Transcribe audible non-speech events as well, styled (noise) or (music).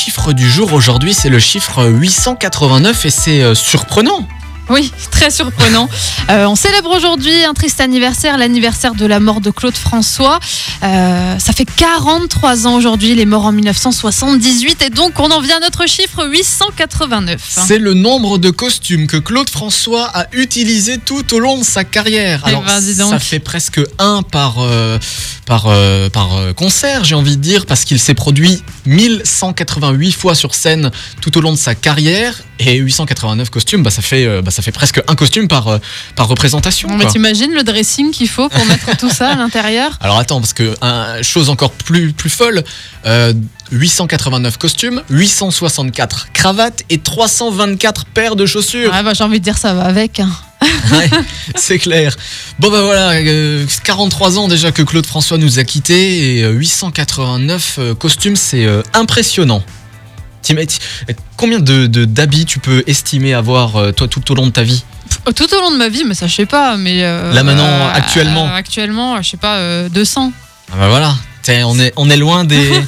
chiffre du jour aujourd'hui, c'est le chiffre 889 et c'est euh, surprenant. Oui, très surprenant. (laughs) Euh, on célèbre aujourd'hui un triste anniversaire, l'anniversaire de la mort de Claude François. Euh, ça fait 43 ans aujourd'hui, il est mort en 1978 et donc on en vient à notre chiffre 889. C'est le nombre de costumes que Claude François a utilisé tout au long de sa carrière. Eh Alors, ben, ça fait presque un par, euh, par, euh, par euh, concert, j'ai envie de dire, parce qu'il s'est produit 1188 fois sur scène tout au long de sa carrière. Et 889 costumes, bah, ça, fait, euh, bah, ça fait presque un costume par, par représentation. Mais t'imagines le dressing qu'il faut pour mettre tout ça à (laughs) l'intérieur? Alors attends, parce que un, chose encore plus, plus folle, euh, 889 costumes, 864 cravates et 324 paires de chaussures. Ouais, bah, J'ai envie de dire ça va avec. hein. (laughs) Ouais, c'est clair. Bon bah voilà, euh, 43 ans déjà que Claude François nous a quittés et euh, 889 euh, costumes, c'est euh, impressionnant. Combien de d'habits tu peux estimer avoir euh, toi tout au long de ta vie? Tout au long de ma vie, mais ça je sais pas. Mais euh, Là, maintenant, actuellement euh, Actuellement, je sais pas, euh, 200. Ah bah voilà, T'sais, on est, on est loin des,